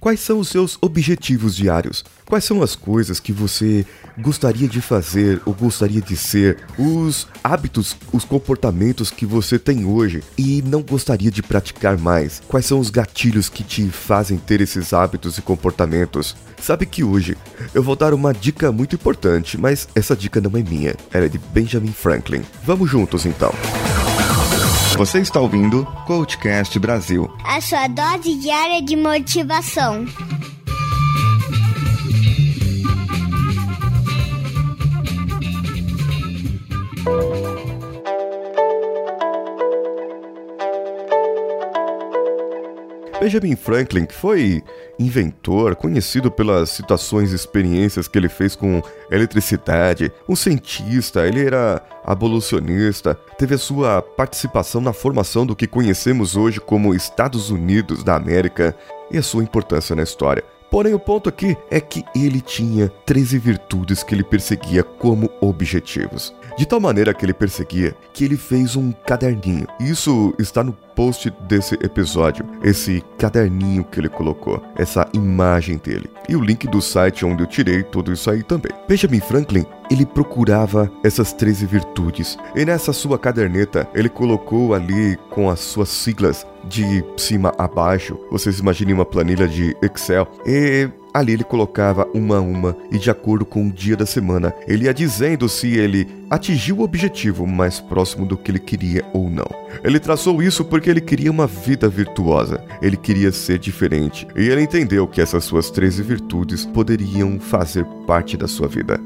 Quais são os seus objetivos diários? Quais são as coisas que você gostaria de fazer ou gostaria de ser? Os hábitos, os comportamentos que você tem hoje e não gostaria de praticar mais? Quais são os gatilhos que te fazem ter esses hábitos e comportamentos? Sabe que hoje eu vou dar uma dica muito importante, mas essa dica não é minha, ela é de Benjamin Franklin. Vamos juntos então. Você está ouvindo Coachcast Brasil a sua dose diária de motivação. Benjamin Franklin, que foi inventor, conhecido pelas situações e experiências que ele fez com eletricidade, um cientista, ele era abolicionista, teve a sua participação na formação do que conhecemos hoje como Estados Unidos da América e a sua importância na história. Porém, o ponto aqui é que ele tinha 13 virtudes que ele perseguia como objetivos. De tal maneira que ele perseguia que ele fez um caderninho. Isso está no post desse episódio, esse caderninho que ele colocou, essa imagem dele. E o link do site onde eu tirei tudo isso aí também. Benjamin Franklin, ele procurava essas 13 virtudes. E nessa sua caderneta, ele colocou ali com as suas siglas de cima a baixo. Vocês imaginem uma planilha de Excel. E Ali ele colocava uma a uma e, de acordo com o dia da semana, ele ia dizendo se ele atingiu o objetivo mais próximo do que ele queria ou não. Ele traçou isso porque ele queria uma vida virtuosa, ele queria ser diferente e ele entendeu que essas suas 13 virtudes poderiam fazer parte da sua vida.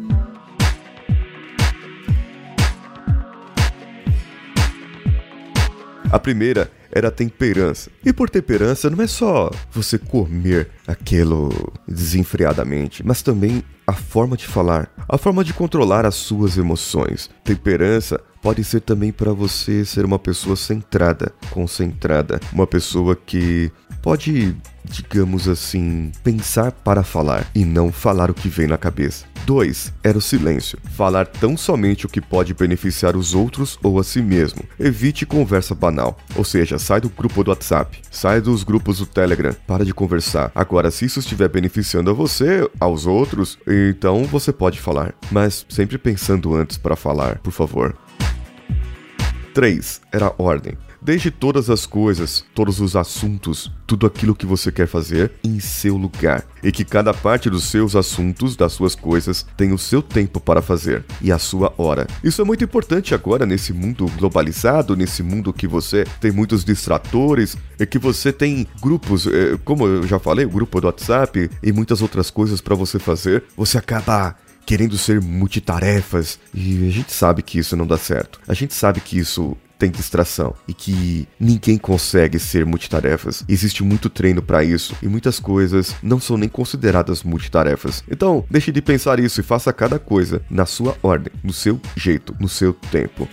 A primeira era temperança. E por temperança não é só você comer aquilo desenfreadamente, mas também a forma de falar, a forma de controlar as suas emoções. Temperança pode ser também para você ser uma pessoa centrada, concentrada, uma pessoa que pode, digamos assim, pensar para falar e não falar o que vem na cabeça. 2. Era o silêncio. Falar tão somente o que pode beneficiar os outros ou a si mesmo. Evite conversa banal. Ou seja, sai do grupo do WhatsApp, sai dos grupos do Telegram, para de conversar. Agora, se isso estiver beneficiando a você, aos outros, então você pode falar. Mas sempre pensando antes para falar, por favor. 3. Era ordem. Deixe todas as coisas, todos os assuntos, tudo aquilo que você quer fazer em seu lugar. E que cada parte dos seus assuntos, das suas coisas, tenha o seu tempo para fazer e a sua hora. Isso é muito importante agora nesse mundo globalizado, nesse mundo que você tem muitos distratores e que você tem grupos, eh, como eu já falei, o grupo do WhatsApp e muitas outras coisas para você fazer. Você acaba querendo ser multitarefas e a gente sabe que isso não dá certo. A gente sabe que isso tem distração e que ninguém consegue ser multitarefas. Existe muito treino para isso e muitas coisas não são nem consideradas multitarefas. Então, deixe de pensar isso e faça cada coisa na sua ordem, no seu jeito, no seu tempo.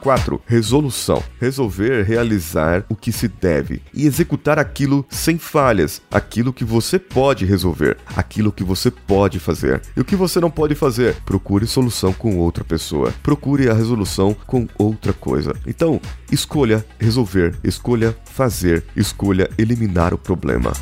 4. Resolução. Resolver realizar o que se deve e executar aquilo sem falhas, aquilo que você pode resolver, aquilo que você pode fazer. E o que você não pode fazer? Procure solução com outra pessoa. Procure a resolução com outra coisa. Então, escolha resolver, escolha fazer, escolha eliminar o problema.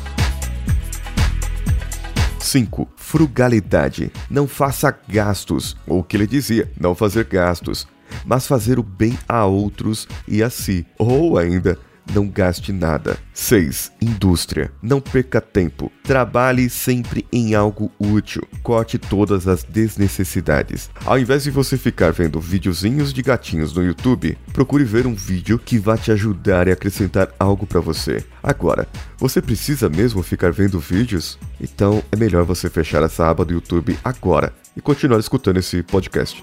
5. Frugalidade. Não faça gastos. Ou o que ele dizia, não fazer gastos mas fazer o bem a outros e a si. Ou ainda, não gaste nada. 6. Indústria. Não perca tempo. Trabalhe sempre em algo útil. Corte todas as desnecessidades. Ao invés de você ficar vendo videozinhos de gatinhos no YouTube, procure ver um vídeo que vá te ajudar e acrescentar algo para você. Agora, você precisa mesmo ficar vendo vídeos? Então é melhor você fechar essa aba do YouTube agora e continuar escutando esse podcast.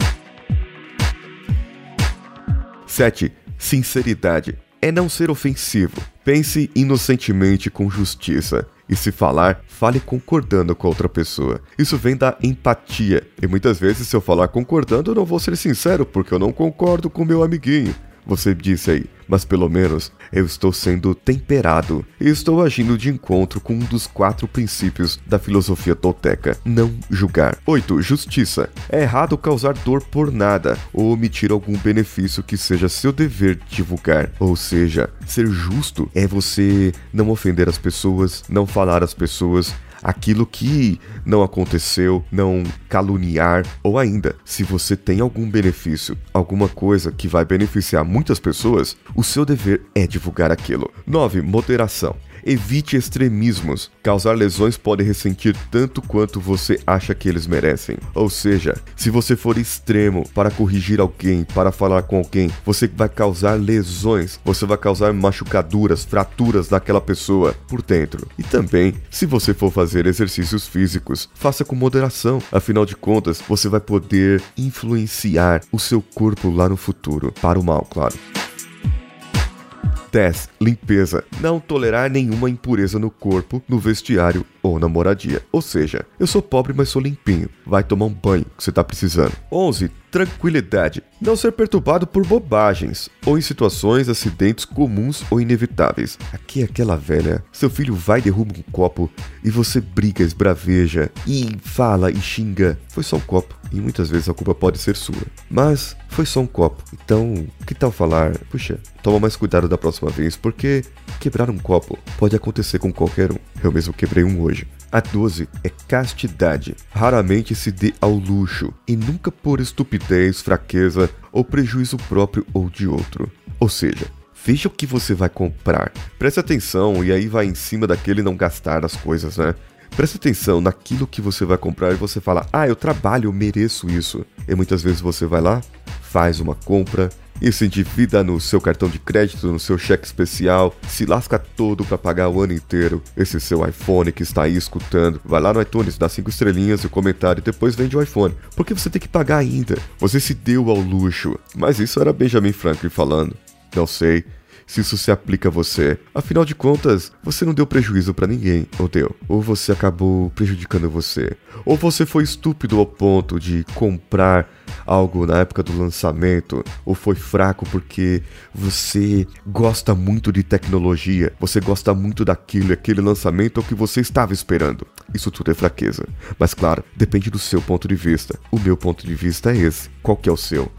7. Sinceridade. É não ser ofensivo. Pense inocentemente com justiça. E se falar, fale concordando com a outra pessoa. Isso vem da empatia. E muitas vezes, se eu falar concordando, eu não vou ser sincero, porque eu não concordo com meu amiguinho. Você disse aí, mas pelo menos eu estou sendo temperado e estou agindo de encontro com um dos quatro princípios da filosofia tolteca: não julgar. 8. Justiça. É errado causar dor por nada ou omitir algum benefício que seja seu dever divulgar. Ou seja, ser justo é você não ofender as pessoas, não falar às pessoas, aquilo que não aconteceu, não caluniar, ou ainda, se você tem algum benefício, alguma coisa que vai beneficiar muitas pessoas, o seu dever é divulgar aquilo. 9. Moderação. Evite extremismos. Causar lesões pode ressentir tanto quanto você acha que eles merecem. Ou seja, se você for extremo para corrigir alguém, para falar com alguém, você vai causar lesões, você vai causar machucaduras, fraturas daquela pessoa por dentro. E também, se você for fazer exercícios físicos, faça com moderação. Afinal de contas, você vai poder influenciar o seu corpo lá no futuro, para o mal, claro. 10. Limpeza. Não tolerar nenhuma impureza no corpo, no vestiário ou na moradia. Ou seja, eu sou pobre, mas sou limpinho. Vai tomar um banho que você tá precisando. 11 tranquilidade. Não ser perturbado por bobagens ou em situações, acidentes comuns ou inevitáveis. Aqui é aquela velha. Seu filho vai derruba um copo e você briga, esbraveja e fala e xinga. Foi só um copo e muitas vezes a culpa pode ser sua. Mas foi só um copo. Então, que tal falar? Puxa, toma mais cuidado da próxima vez porque quebrar um copo pode acontecer com qualquer um. Eu mesmo quebrei um hoje. A 12 é castidade. Raramente se dê ao luxo e nunca por estupidez, fraqueza ou prejuízo próprio ou de outro. Ou seja, veja o que você vai comprar. Preste atenção e aí vai em cima daquele não gastar as coisas, né? Preste atenção naquilo que você vai comprar e você fala: "Ah, eu trabalho, eu mereço isso". E muitas vezes você vai lá, faz uma compra se endivida no seu cartão de crédito, no seu cheque especial, se lasca todo para pagar o ano inteiro esse seu iPhone que está aí escutando. Vai lá no iTunes, dá cinco estrelinhas e o comentário e depois vende o iPhone. Porque você tem que pagar ainda. Você se deu ao luxo. Mas isso era Benjamin Franklin falando. Não sei se isso se aplica a você. Afinal de contas, você não deu prejuízo para ninguém, ou deu? Ou você acabou prejudicando você? Ou você foi estúpido ao ponto de comprar algo na época do lançamento, ou foi fraco porque você gosta muito de tecnologia, você gosta muito daquilo, aquele lançamento o que você estava esperando. Isso tudo é fraqueza. Mas claro, depende do seu ponto de vista. O meu ponto de vista é esse. Qual que é o seu?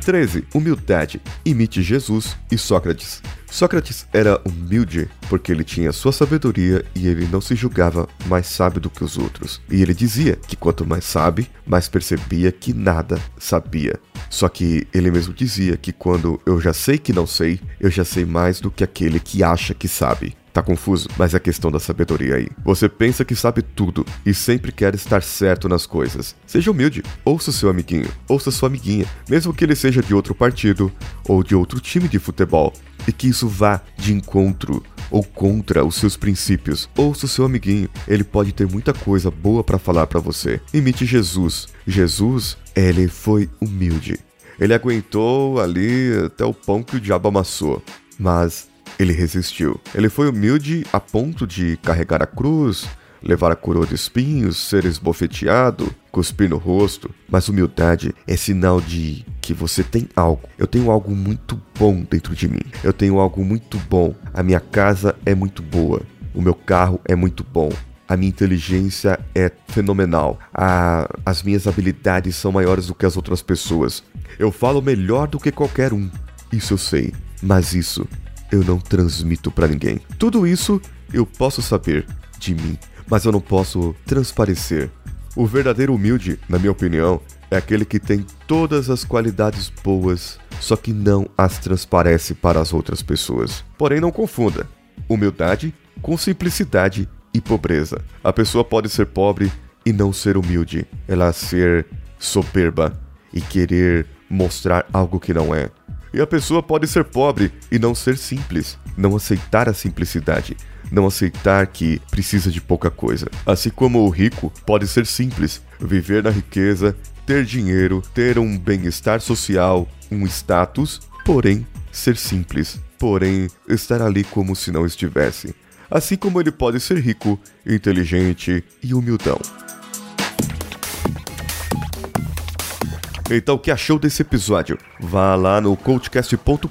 13. Humildade. Imite Jesus e Sócrates. Sócrates era humilde porque ele tinha sua sabedoria e ele não se julgava mais sábio do que os outros. E ele dizia que quanto mais sabe, mais percebia que nada sabia. Só que ele mesmo dizia que quando eu já sei que não sei, eu já sei mais do que aquele que acha que sabe. Tá confuso? Mas é questão da sabedoria aí. Você pensa que sabe tudo e sempre quer estar certo nas coisas. Seja humilde, ouça seu amiguinho, ouça sua amiguinha, mesmo que ele seja de outro partido ou de outro time de futebol, e que isso vá de encontro ou contra os seus princípios. Ouça o seu amiguinho, ele pode ter muita coisa boa para falar para você. Imite Jesus. Jesus, ele foi humilde. Ele aguentou ali até o pão que o diabo amassou. Mas ele resistiu. Ele foi humilde a ponto de carregar a cruz, levar a coroa de espinhos, ser esbofeteado, cuspir no rosto. Mas humildade é sinal de que você tem algo. Eu tenho algo muito bom dentro de mim. Eu tenho algo muito bom. A minha casa é muito boa. O meu carro é muito bom. A minha inteligência é fenomenal. A, as minhas habilidades são maiores do que as outras pessoas. Eu falo melhor do que qualquer um. Isso eu sei. Mas isso eu não transmito para ninguém. Tudo isso eu posso saber de mim, mas eu não posso transparecer. O verdadeiro humilde, na minha opinião, é aquele que tem todas as qualidades boas, só que não as transparece para as outras pessoas. Porém, não confunda humildade com simplicidade e pobreza. A pessoa pode ser pobre e não ser humilde, ela ser soberba e querer mostrar algo que não é. E a pessoa pode ser pobre e não ser simples, não aceitar a simplicidade, não aceitar que precisa de pouca coisa. Assim como o rico pode ser simples, viver na riqueza, ter dinheiro, ter um bem-estar social, um status, porém ser simples, porém estar ali como se não estivesse. Assim como ele pode ser rico, inteligente e humildão. Então, o que achou desse episódio? Vá lá no coachcast.com.br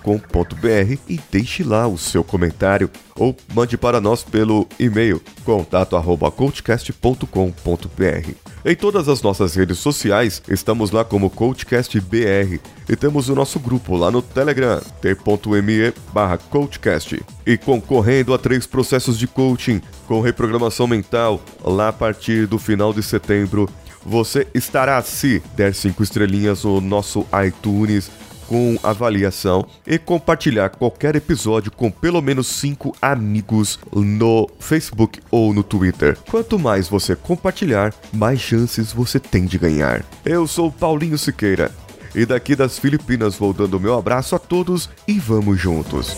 e deixe lá o seu comentário ou mande para nós pelo e-mail contato@coachcast.com.br. Em todas as nossas redes sociais, estamos lá como CoachCastBR e temos o nosso grupo lá no Telegram, t.me barra CoachCast. E concorrendo a três processos de coaching com reprogramação mental lá a partir do final de setembro, você estará, se der cinco estrelinhas no nosso iTunes, com avaliação e compartilhar qualquer episódio com pelo menos 5 amigos no Facebook ou no Twitter. Quanto mais você compartilhar, mais chances você tem de ganhar. Eu sou Paulinho Siqueira e daqui das Filipinas vou dando meu abraço a todos e vamos juntos.